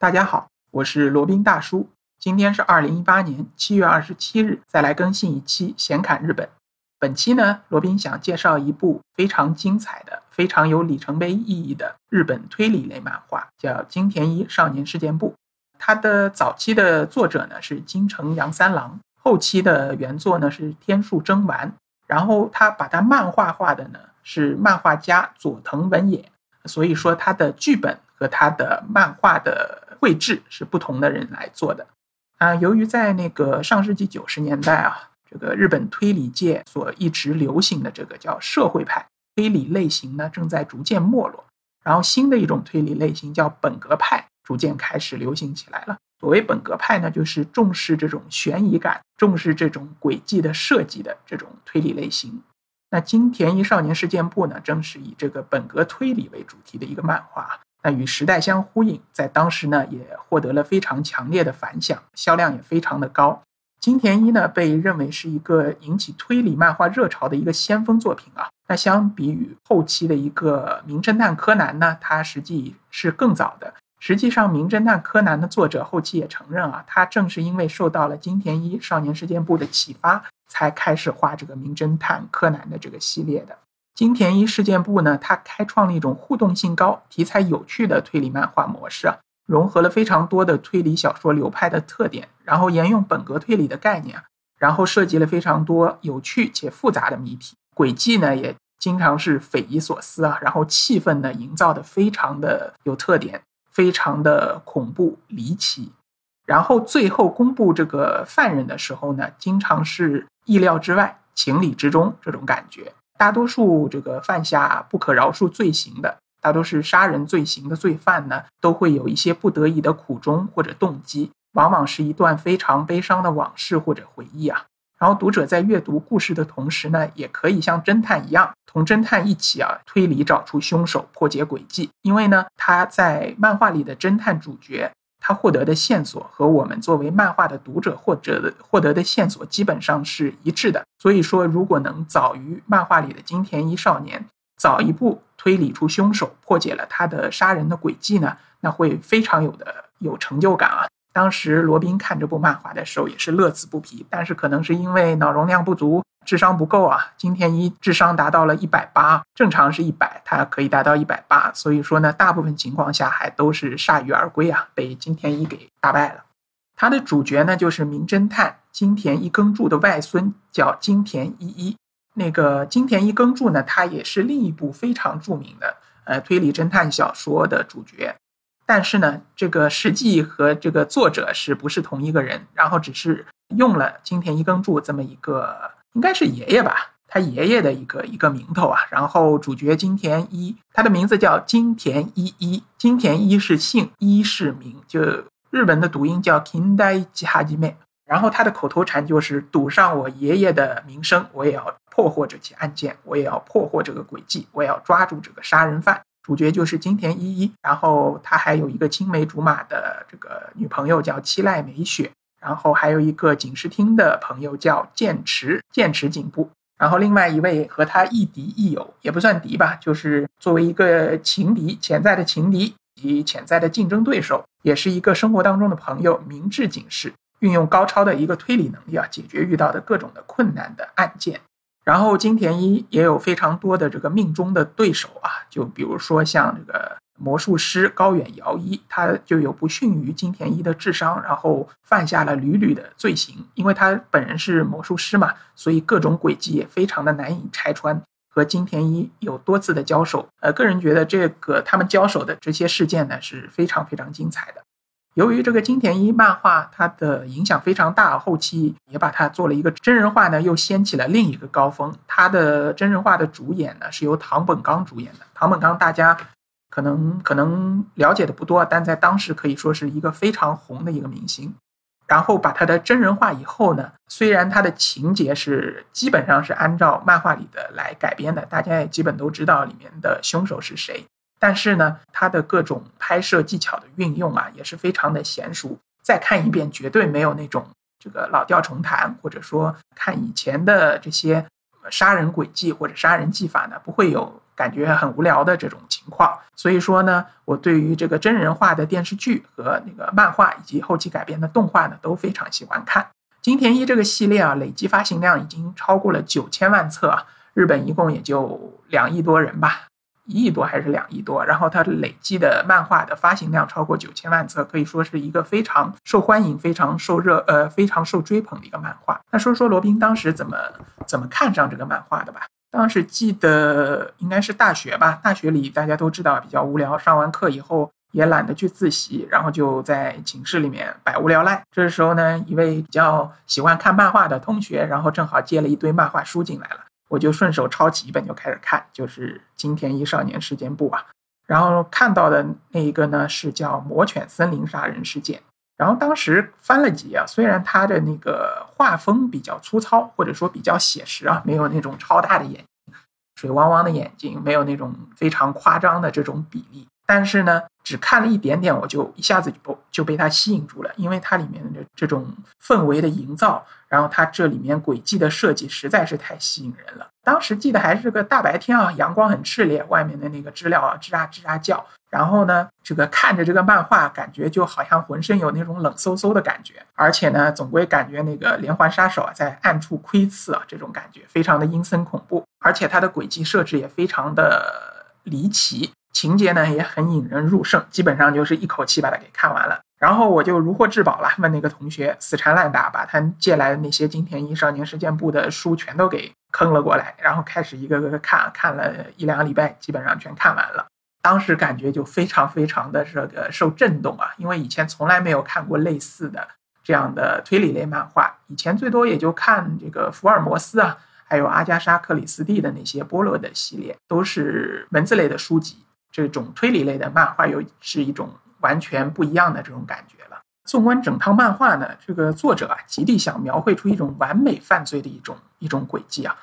大家好，我是罗宾大叔。今天是二零一八年七月二十七日，再来更新一期闲侃日本。本期呢，罗宾想介绍一部非常精彩的、非常有里程碑意义的日本推理类漫画，叫《金田一少年事件簿》。它的早期的作者呢是金城阳三郎，后期的原作呢是天树征丸，然后他把它漫画化的呢是漫画家佐藤文也。所以说，他的剧本和他的漫画的。绘制是不同的人来做的，啊，由于在那个上世纪九十年代啊，这个日本推理界所一直流行的这个叫社会派推理类型呢，正在逐渐没落，然后新的一种推理类型叫本格派逐渐开始流行起来了。所谓本格派呢，就是重视这种悬疑感，重视这种轨迹的设计的这种推理类型。那金田一少年事件簿呢，正是以这个本格推理为主题的一个漫画。那与时代相呼应，在当时呢也获得了非常强烈的反响，销量也非常的高。金田一呢被认为是一个引起推理漫画热潮的一个先锋作品啊。那相比于后期的一个名侦探柯南呢，它实际是更早的。实际上，名侦探柯南的作者后期也承认啊，他正是因为受到了金田一少年事件簿的启发，才开始画这个名侦探柯南的这个系列的。金田一事件簿呢，它开创了一种互动性高、题材有趣的推理漫画模式啊，融合了非常多的推理小说流派的特点，然后沿用本格推理的概念啊，然后涉及了非常多有趣且复杂的谜题，轨迹呢也经常是匪夷所思啊，然后气氛呢营造的非常的有特点，非常的恐怖离奇，然后最后公布这个犯人的时候呢，经常是意料之外、情理之中这种感觉。大多数这个犯下不可饶恕罪行的，大多是杀人罪行的罪犯呢，都会有一些不得已的苦衷或者动机，往往是一段非常悲伤的往事或者回忆啊。然后读者在阅读故事的同时呢，也可以像侦探一样，同侦探一起啊推理，找出凶手，破解诡计。因为呢，他在漫画里的侦探主角。他获得的线索和我们作为漫画的读者或者获得的线索基本上是一致的，所以说如果能早于漫画里的金田一少年早一步推理出凶手，破解了他的杀人的轨迹呢，那会非常有的有成就感啊。当时罗宾看这部漫画的时候也是乐此不疲，但是可能是因为脑容量不足。智商不够啊！金田一智商达到了一百八，正常是一百，他可以达到一百八，所以说呢，大部分情况下还都是铩羽而归啊，被金田一给打败了。他的主角呢，就是名侦探金田一耕助的外孙，叫金田一一。那个金田一耕助呢，他也是另一部非常著名的呃推理侦探小说的主角，但是呢，这个实际和这个作者是不是同一个人？然后只是用了金田一耕助这么一个。应该是爷爷吧，他爷爷的一个一个名头啊。然后主角金田一，他的名字叫金田一一，金田一是姓，一是名，就日文的读音叫 Kindai Jihajime。然后他的口头禅就是赌上我爷爷的名声，我也要破获这起案件，我也要破获这个诡计，我也要抓住这个杀人犯。主角就是金田一一，然后他还有一个青梅竹马的这个女朋友叫七濑美雪。然后还有一个警视厅的朋友叫剑池剑池警部，然后另外一位和他亦敌亦友，也不算敌吧，就是作为一个情敌，潜在的情敌及潜在的竞争对手，也是一个生活当中的朋友。明智警视运用高超的一个推理能力啊，解决遇到的各种的困难的案件。然后金田一也有非常多的这个命中的对手啊，就比如说像这个。魔术师高远遥一，他就有不逊于金田一的智商，然后犯下了屡屡的罪行。因为他本人是魔术师嘛，所以各种诡计也非常的难以拆穿。和金田一有多次的交手，呃，个人觉得这个他们交手的这些事件呢是非常非常精彩的。由于这个金田一漫画它的影响非常大，后期也把它做了一个真人化呢，又掀起了另一个高峰。它的真人化的主演呢是由唐本刚主演的，唐本刚大家。可能可能了解的不多，但在当时可以说是一个非常红的一个明星。然后把他的真人化以后呢，虽然他的情节是基本上是按照漫画里的来改编的，大家也基本都知道里面的凶手是谁，但是呢，他的各种拍摄技巧的运用啊，也是非常的娴熟。再看一遍，绝对没有那种这个老调重弹，或者说看以前的这些杀人轨迹或者杀人技法呢，不会有。感觉很无聊的这种情况。所以说呢，我对于这个真人化的电视剧和那个漫画以及后期改编的动画呢，都非常喜欢看。金田一这个系列啊，累计发行量已经超过了九千万册啊，日本一共也就两亿多人吧。一亿多还是两亿多，然后它累计的漫画的发行量超过九千万册，可以说是一个非常受欢迎、非常受热呃非常受追捧的一个漫画。那说说罗宾当时怎么怎么看上这个漫画的吧？当时记得应该是大学吧，大学里大家都知道比较无聊，上完课以后也懒得去自习，然后就在寝室里面百无聊赖。这时候呢，一位比较喜欢看漫画的同学，然后正好接了一堆漫画书进来了。我就顺手抄起一本就开始看，就是金田一少年事件簿啊。然后看到的那一个呢是叫《魔犬森林杀人事件》。然后当时翻了几页，虽然它的那个画风比较粗糙，或者说比较写实啊，没有那种超大的眼睛、水汪汪的眼睛，没有那种非常夸张的这种比例。但是呢，只看了一点点，我就一下子就就被它吸引住了，因为它里面的这种氛围的营造，然后它这里面轨迹的设计实在是太吸引人了。当时记得还是个大白天啊，阳光很炽烈，外面的那个知了啊吱啊吱啊叫，然后呢，这个看着这个漫画，感觉就好像浑身有那种冷飕飕的感觉，而且呢，总归感觉那个连环杀手啊在暗处窥伺啊，这种感觉非常的阴森恐怖，而且它的轨迹设置也非常的离奇。情节呢也很引人入胜，基本上就是一口气把它给看完了。然后我就如获至宝了，问那个同学死缠烂打，把他借来的那些金田一少年事件簿的书全都给坑了过来，然后开始一个个看，看了一两个礼拜，基本上全看完了。当时感觉就非常非常的这个受震动啊，因为以前从来没有看过类似的这样的推理类漫画，以前最多也就看这个福尔摩斯啊，还有阿加莎克里斯蒂的那些波洛的系列，都是文字类的书籍。这种推理类的漫画又是一种完全不一样的这种感觉了。纵观整套漫画呢，这个作者啊，极力想描绘出一种完美犯罪的一种一种轨迹啊。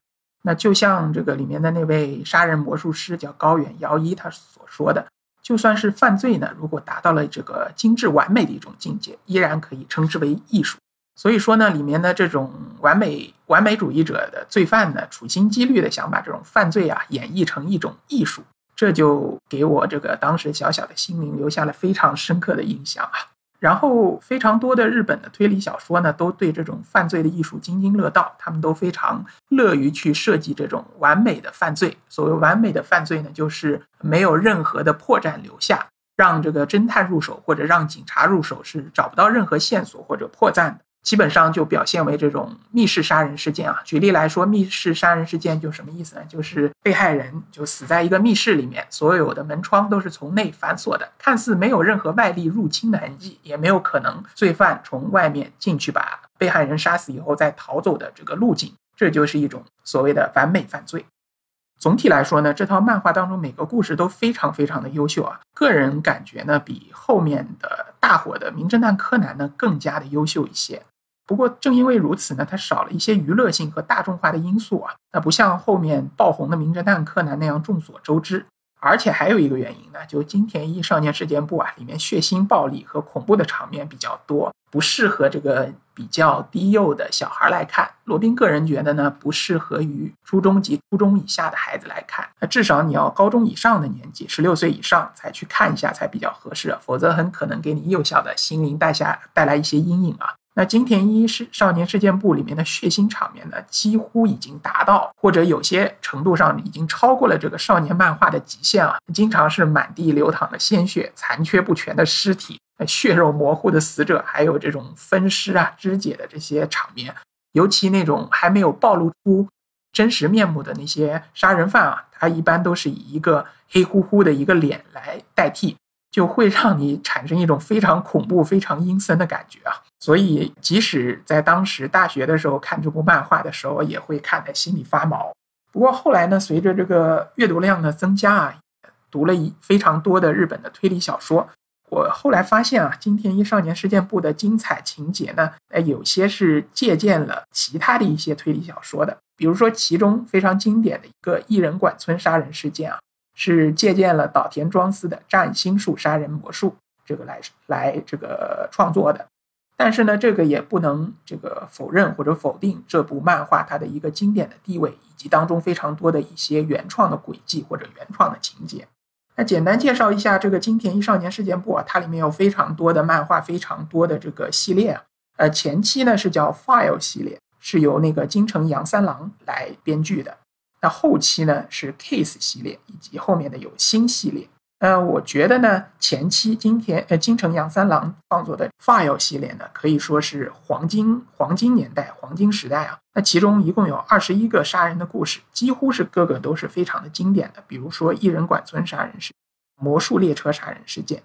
那就像这个里面的那位杀人魔术师叫高远遥一他所说的，就算是犯罪呢，如果达到了这个精致完美的一种境界，依然可以称之为艺术。所以说呢，里面的这种完美完美主义者的罪犯呢，处心积虑的想把这种犯罪啊演绎成一种艺术。这就给我这个当时小小的心灵留下了非常深刻的印象啊。然后非常多的日本的推理小说呢，都对这种犯罪的艺术津津乐道，他们都非常乐于去设计这种完美的犯罪。所谓完美的犯罪呢，就是没有任何的破绽留下，让这个侦探入手或者让警察入手是找不到任何线索或者破绽的。基本上就表现为这种密室杀人事件啊。举例来说，密室杀人事件就什么意思呢？就是被害人就死在一个密室里面，所有的门窗都是从内反锁的，看似没有任何外力入侵的痕迹，也没有可能罪犯从外面进去把被害人杀死以后再逃走的这个路径。这就是一种所谓的完美犯罪。总体来说呢，这套漫画当中每个故事都非常非常的优秀啊。个人感觉呢，比后面的大火的《名侦探柯南》呢更加的优秀一些。不过正因为如此呢，它少了一些娱乐性和大众化的因素啊，那不像后面爆红的《名侦探柯南》那样众所周知。而且还有一个原因呢，就金田一少年事件簿啊，里面血腥、暴力和恐怖的场面比较多，不适合这个比较低幼的小孩来看。罗宾个人觉得呢，不适合于初中及初中以下的孩子来看，那至少你要高中以上的年纪，十六岁以上才去看一下才比较合适，否则很可能给你幼小的心灵带下带来一些阴影啊。那金田一是少年事件簿里面的血腥场面呢，几乎已经达到，或者有些程度上已经超过了这个少年漫画的极限啊！经常是满地流淌的鲜血、残缺不全的尸体、血肉模糊的死者，还有这种分尸啊、肢解的这些场面。尤其那种还没有暴露出真实面目的那些杀人犯啊，他一般都是以一个黑乎乎的一个脸来代替。就会让你产生一种非常恐怖、非常阴森的感觉啊！所以，即使在当时大学的时候看这部漫画的时候，也会看得心里发毛。不过后来呢，随着这个阅读量的增加啊，读了一非常多的日本的推理小说，我后来发现啊，金田一少年事件簿的精彩情节呢，呃，有些是借鉴了其他的一些推理小说的，比如说其中非常经典的一个异人馆村杀人事件啊。是借鉴了岛田庄司的占星术杀人魔术这个来来这个创作的，但是呢，这个也不能这个否认或者否定这部漫画它的一个经典的地位，以及当中非常多的一些原创的轨迹或者原创的情节。那简单介绍一下这个金田一少年事件簿啊，它里面有非常多的漫画，非常多的这个系列啊。呃，前期呢是叫 File 系列，是由那个金城阳三郎来编剧的。那后期呢是 Case 系列，以及后面的有新系列。呃，我觉得呢，前期今天呃金城阳三郎创作的 File 系列呢，可以说是黄金黄金年代黄金时代啊。那其中一共有二十一个杀人的故事，几乎是个个都是非常的经典的。比如说一人馆村杀人事件、魔术列车杀人事件。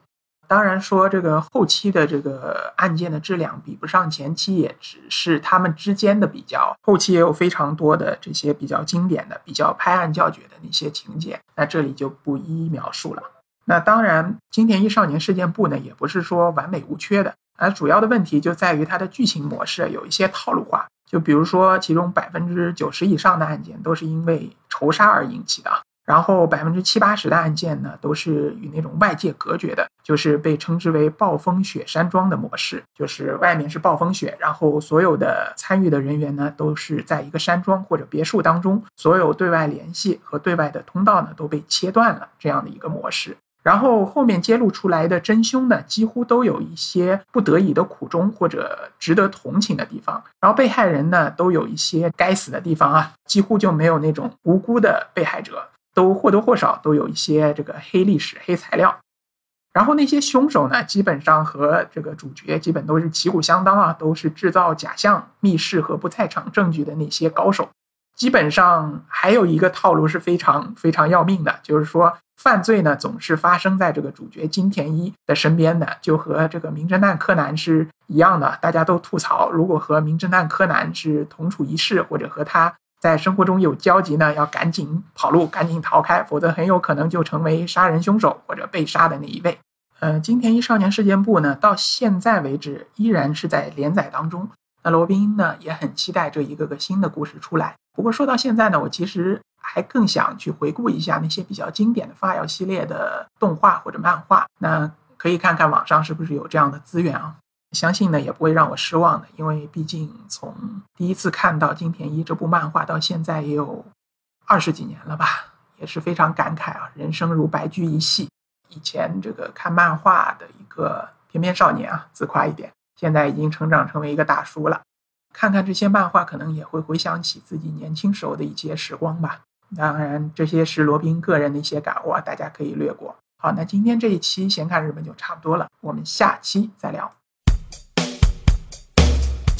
当然说这个后期的这个案件的质量比不上前期，也只是他们之间的比较。后期也有非常多的这些比较经典的、比较拍案叫绝的那些情节，那这里就不一一描述了。那当然，金田一少年事件簿呢，也不是说完美无缺的，而主要的问题就在于它的剧情模式有一些套路化。就比如说，其中百分之九十以上的案件都是因为仇杀而引起的，然后百分之七八十的案件呢，都是与那种外界隔绝的，就是被称之为暴风雪山庄的模式，就是外面是暴风雪，然后所有的参与的人员呢，都是在一个山庄或者别墅当中，所有对外联系和对外的通道呢，都被切断了，这样的一个模式。然后后面揭露出来的真凶呢，几乎都有一些不得已的苦衷或者值得同情的地方。然后被害人呢，都有一些该死的地方啊，几乎就没有那种无辜的被害者，都或多或少都有一些这个黑历史、黑材料。然后那些凶手呢，基本上和这个主角基本都是旗鼓相当啊，都是制造假象、密室和不在场证据的那些高手。基本上还有一个套路是非常非常要命的，就是说犯罪呢总是发生在这个主角金田一的身边的，就和这个名侦探柯南是一样的。大家都吐槽，如果和名侦探柯南是同处一室，或者和他在生活中有交集呢，要赶紧跑路，赶紧逃开，否则很有可能就成为杀人凶手或者被杀的那一位。呃，金田一少年事件簿呢，到现在为止依然是在连载当中。那罗宾呢也很期待这一个个新的故事出来。不过说到现在呢，我其实还更想去回顾一下那些比较经典的发药系列的动画或者漫画。那可以看看网上是不是有这样的资源啊？相信呢也不会让我失望的，因为毕竟从第一次看到金田一这部漫画到现在也有二十几年了吧，也是非常感慨啊。人生如白驹一夕，以前这个看漫画的一个翩翩少年啊，自夸一点，现在已经成长成为一个大叔了。看看这些漫画，可能也会回想起自己年轻时候的一些时光吧。当然，这些是罗宾个人的一些感悟，大家可以略过。好，那今天这一期闲看日本就差不多了，我们下期再聊。